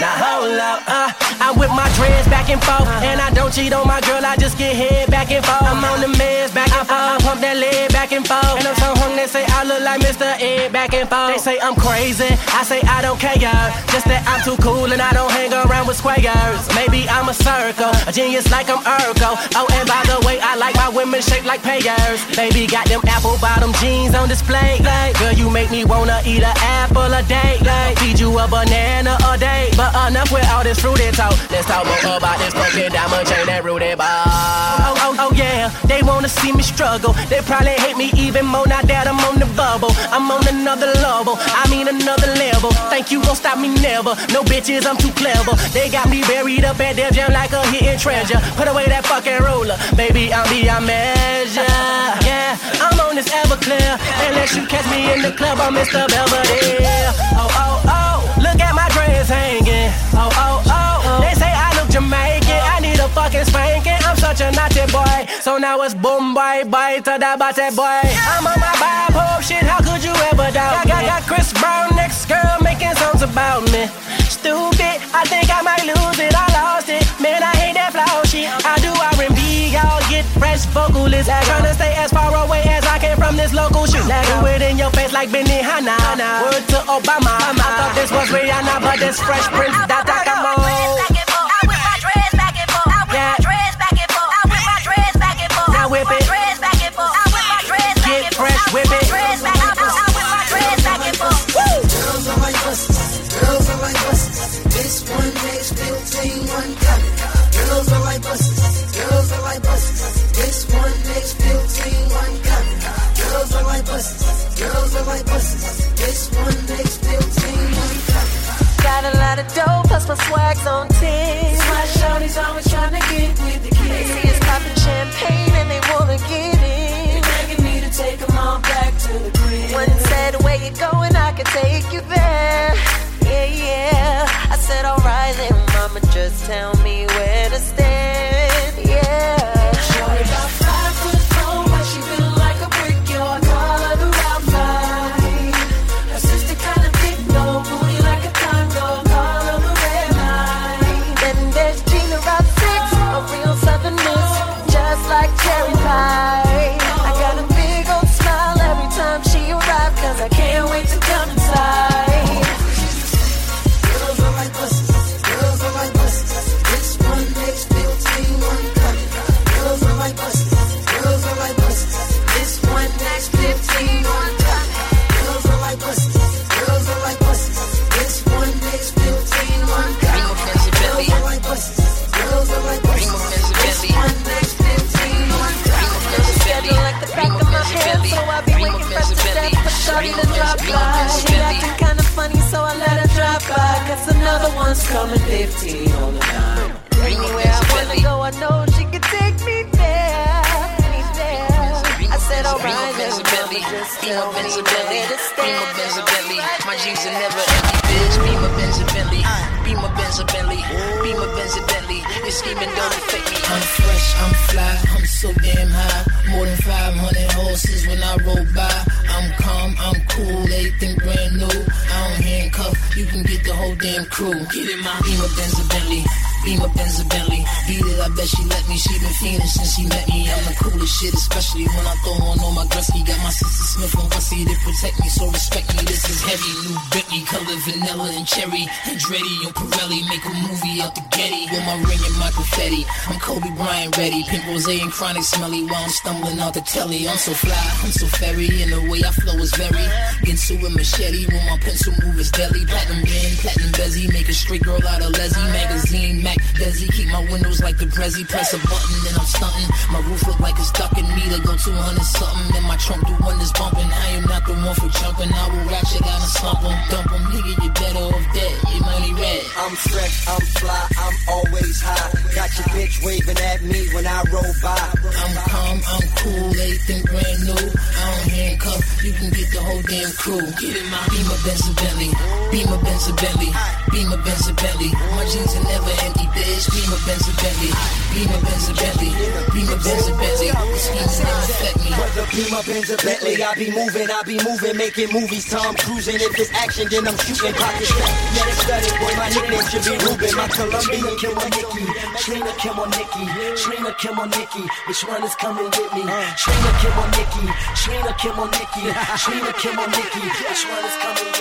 Now hold up, uh, I whip my dreads back and forth, uh-huh. and I don't cheat on my girl, I just get head back and forth. I'm on the meds back and forth, I pump that leg back and forth, and I'm so hung they say I look like Mr. Ed back and forth. They say I'm crazy, I say I don't care, just that I'm too cool and I don't hang around with squares. Maybe I'm a circle, a genius like I'm Urkel. Oh, and by the way, I like my women shaped like payers. Baby got them apple bottom jeans on display. Like, girl, you make me wanna eat an apple a day. Like, feed you a banana a day. But enough with all this fruity talk. Let's talk more about this broken diamond chain that rooted ball. Oh, oh, oh, yeah, they wanna see me struggle. They probably hate me even more now that I'm on the bubble. I'm on another level, I mean another level. Think you gon' stop me never. No bitches, I'm too clever. They got me buried up at their jam like a hidden treasure. Put away that fucking ruler, baby, I'm beyond measure. Yeah, I'm on this Everclear. Unless you catch me in the club, I'm Mr. Belvedere. Oh, oh, oh, look at my dress hanging. Oh, oh, oh, they say. I. I'm such a naughty boy. So now it's boom, bye, bye to that body boy. I'm on my bipolar shit, how could you ever doubt? I got Chris Brown next girl making songs about me. Stupid, I think I might lose it. I lost it. Man, I hate that flow shit. I do R&B, y'all get fresh vocalists. Trying to stay as far away as I can from this local. Now do it in your face like Benihana. Word to Obama. I thought this was Rihanna, but this Fresh Prince. Da da come on. Then mama, just tell me where to stand. My jeans are never empty, bitch. Beamer Benz Bentley. Beamer Benz Bentley. Beamer Benz Bentley. This scheming don't affect me. I'm fresh, I'm fly, I'm so damn high. More than 500 horses when I roll by. I'm calm, I'm cool, everything brand new. I don't handcuff, you can get the whole damn crew. Get in my Beamer Benz and Bentley. Beamer Benz Bentley. Beat it, I bet she let me. She been feeling since she met me. Coolest shit, especially when I throw on all my Gretzky. Got my sister Smith and Wessie to protect me, so respect me. This is heavy, new Bentley, color vanilla and cherry. Andretti and Pirelli make a movie out the Getty. With my ring and my confetti. I'm Kobe Bryant ready. Pink rose and chronic smelly while I'm stumbling out the telly. I'm so fly, I'm so fairy, and the way I flow is very. Ginsu and machete when my pencil move is deadly. Platinum band, platinum bezzy, make a straight girl out of Leslie magazine. Mac Desi, keep my windows like the Prezi. Press a button, then I'm stunting. My roof look like it's ducking me to go 200 something. And my trunk do wonders bumping. I am not the one for jumping. I will ratchet out and slump 'em, dump 'em. Nigga, you better off dead. Your money red. I'm fresh, I'm fly, I'm always high. Got your bitch waving at me when I roll by. I'm calm, I'm cool, everything brand new. I don't handcuff, you can get the whole damn crew. Get in my Beamer Benz Bentley, Beamer Benz Bentley, Beamer Benz Bentley. My jeans are never empty, bitch. Beamer, Benz, Bentley. Beamer, Benz, Bentley. Beamer, Benz, Bentley. Whether Beamer, Benz, or Bentley, I be moving, I be moving, making movies, Tom cruising. If it's action, then I'm shooting pockets. Yeah, they studied, boy, my nickname should be Ruben. My Colombian Kim on Nikki, Trina Kim on Nikki, Trina Kim on Nikki. Which one is coming with me? Trina Kim on Nikki, Trina Kim on Nikki, Trina Kim on Nikki. Which one is coming with me?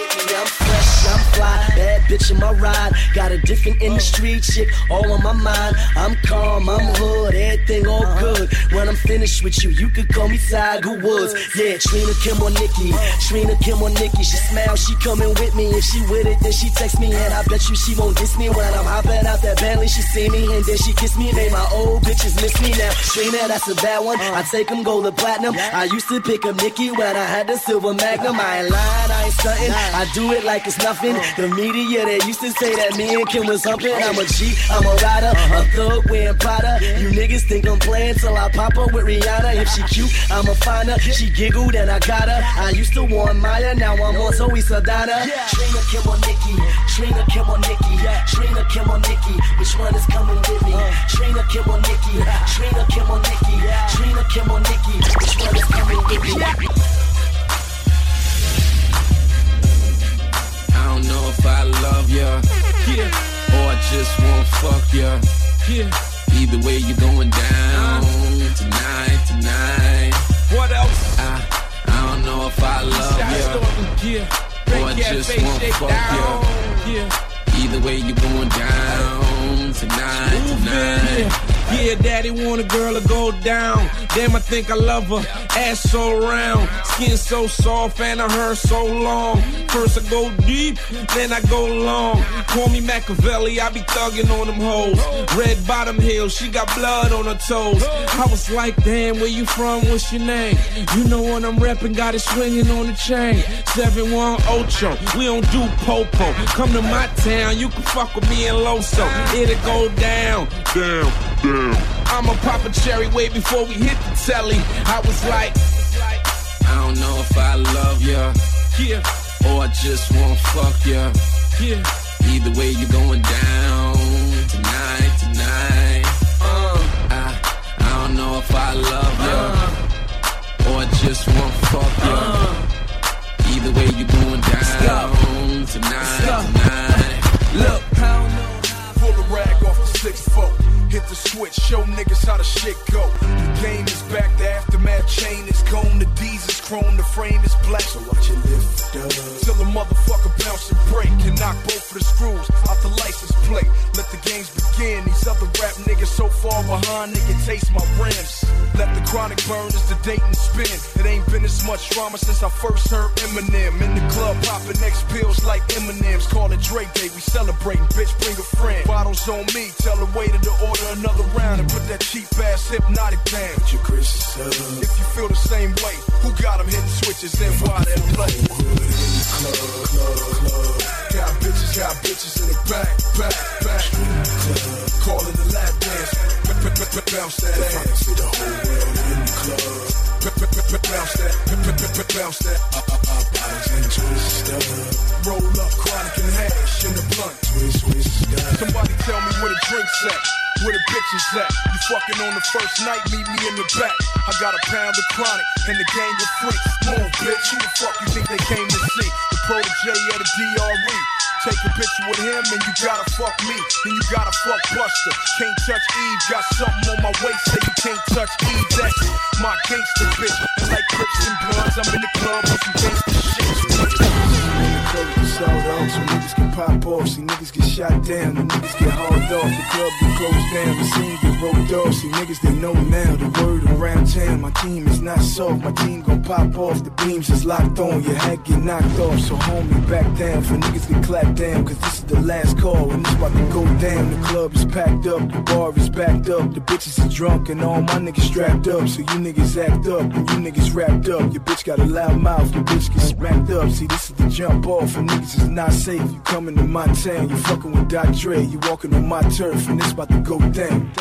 I'm fly, bad bitch in my ride. Got a different industry chick all on my mind. I'm calm, I'm hood, everything all good. When I'm finished with you, you could call me Tiger Woods. Yeah, Trina Kim on Nikki, Trina Kim on Nikki. She smile, she coming with me. If she with it, then she text me, and I bet you she won't diss me when I'm hopping out that Bentley. She see me, and then she kiss me. Made my old bitches miss me now. Trina, that's a bad one. I take them gold to platinum. I used to pick up Nikki when I had the silver magnum. I ain't lying, I ain't stunting. I do it like it's nothing. The media, that used to say that me and Kim was humping. I'm a G, I'm a rider, a uh-huh. thug wearing Prada. You niggas think I'm playing till I pop up with Rihanna. If she cute, I'ma find her. She giggled and I got her. I used to want Maya, now I'm on Zoe Saldana. Trina Kim on Nikki, Trina Kim or Nikki, Trina Kim on Nikki. Which one is coming with me? Uh. Trina Kim on Nikki, Trina Kim on Nikki, Trina Kim on Nikki. Which one is coming with me? If I love ya, yeah, or I just won't fuck ya, yeah. Either way, you going down tonight, tonight. What else? I, I don't know if I love ya, or I just won't fuck ya, yeah. Either way, you going down tonight, tonight. Yeah, daddy want a girl to go down. Damn, I think I love her. Ass so round, skin so soft, and her hair so long. First I go deep, then I go long. Call me Machiavelli, I be thugging on them hoes. Red bottom heel, she got blood on her toes. I was like, damn, where you from? What's your name? You know what I'm repping, got it swinging on the chain. 7-1 Ocho, we don't do popo. Come to my town, you can fuck with me in Loso. It'll go down, down, down. I'ma pop a cherry way before we hit the telly. I was like, I don't know if I love ya, yeah, or I just won't fuck ya, yeah. Either way, you're going down tonight, tonight. Uh, I, I don't know if I love ya, or I just won't fuck ya. Switch, show niggas how the shit go. The game is back, the aftermath chain is gone. The D's is chrome, the frame is black. So watch it lift up. Till the motherfucker bounce and break. Can knock both of the screws out the license plate. So far behind, they can taste my rims. Let the chronic burn as the date and spin. It ain't been as much drama since I first heard Eminem. In the club, popping X pills like M&M's. Call it Drake Day, we celebrating. Bitch, bring a friend. Bottles on me, tell the waiter to order another round and put that cheap ass Hpnotiq down. Put your Chris If you feel the same way, who got them hitting switches and why they play? Club, club, club. Got bitches, in the back, back, back. Call it a lap dance. Bounce that ass. See the whole world in the club. Bounce that, bounce that. Up, bottles and twist. Roll up, chronic and hash in the blunt. Twist, twist. Somebody tell me where the drinks at. Where the bitches at? You fucking on the first night, meet me in the back. I got a pound of chronic and the gang of freaks. Move, bitch. Who the fuck you think they came to see? The protege of the DRE. Take a picture with him and you gotta fuck me. Then you gotta fuck Buster. Can't touch Eve. Got something on my waist say you can't touch Eve. That's my gangster bitch. And like Crips and Bloods, I'm in the club with some gangster shit. Pop off. See niggas get shot down, the niggas get hauled off. The club get closed down, the scene get roped off. See niggas they know now the word around town. My team is not soft, my team gon' pop off. The beams is locked on, your head get knocked off. So homie, back down for niggas get clapped down. Cause this is the last call, and it's about to go down. The club is packed up, the bar is backed up. The bitches is drunk, and all my niggas strapped up. So you niggas act up, and you niggas wrapped up. Your bitch got a loud mouth, your bitch get smacked up. See, this is the jump off, and niggas is not safe. You coming to my town, you fucking with Dr. Dre. You walking on my turf, and it's about to go down.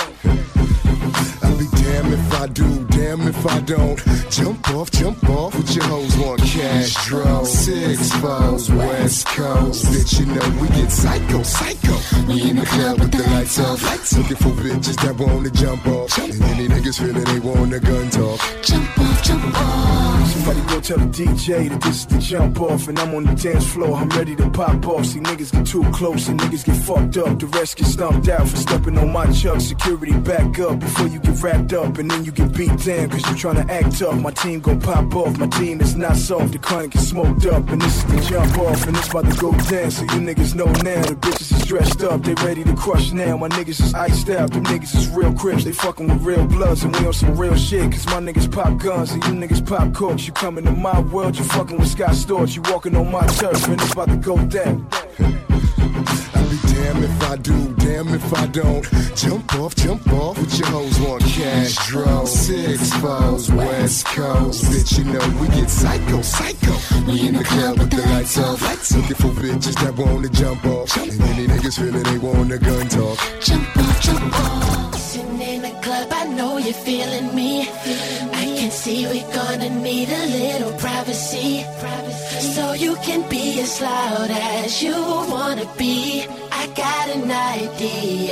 Be damned if I do, damn if I don't. Jump off, jump off with your hoes cash draw. Six foes, West Coast. Bitch, you know we get psycho, psycho. We in the club with the lights off. Looking for bitches that wanna jump off. And any niggas feeling they want a gun talk. Jump off, jump off. Somebody go tell the DJ that this is the jump off, and I'm on the dance floor. I'm ready to pop off. See niggas get too close and niggas get fucked up. The rest get stumped out for stepping on my chuck. Security back up before you get wrapped up, and then you get beat down cause you tryna act tough. My team gon' pop off. My team is not soft. The chronic is smoked up, and this is the jump off, and it's about to go down. So you niggas know now the bitches is dressed up. They ready to crush now. My niggas is iced out. Them niggas is real crips. They fucking with real bloods, and we on some real shit. Cause my niggas pop guns, and you niggas pop corks. You coming to my world, you fucking with Scott Storch. You walking on my turf, and it's about to go down. I'll be damned if I do, damn if I don't. Jump off, jump off with your hoes want cash draw. Six foes, West Coast. Bitch, you know we get psycho, psycho. We in the club with the lights off. Looking for bitches that wanna jump off. And any niggas feeling they want a gun talk. Jump off, jump off. Sitting in the club, I know you're feeling me. I can see we're gonna need a little privacy. privacy. So you can be as loud as you wanna be. I got an idea.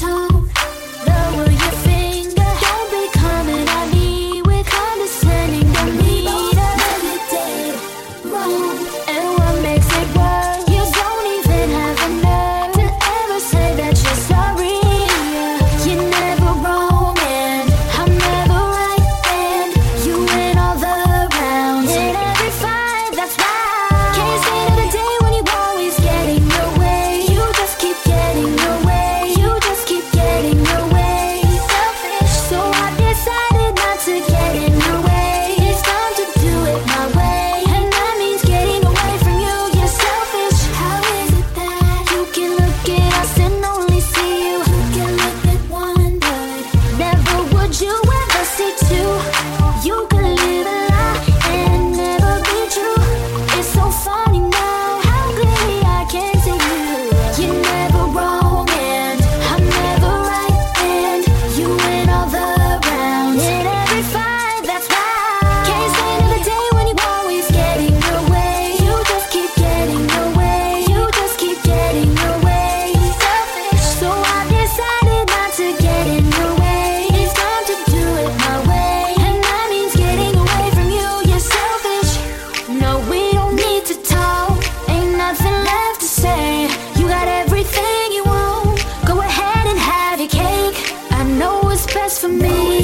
time just for me.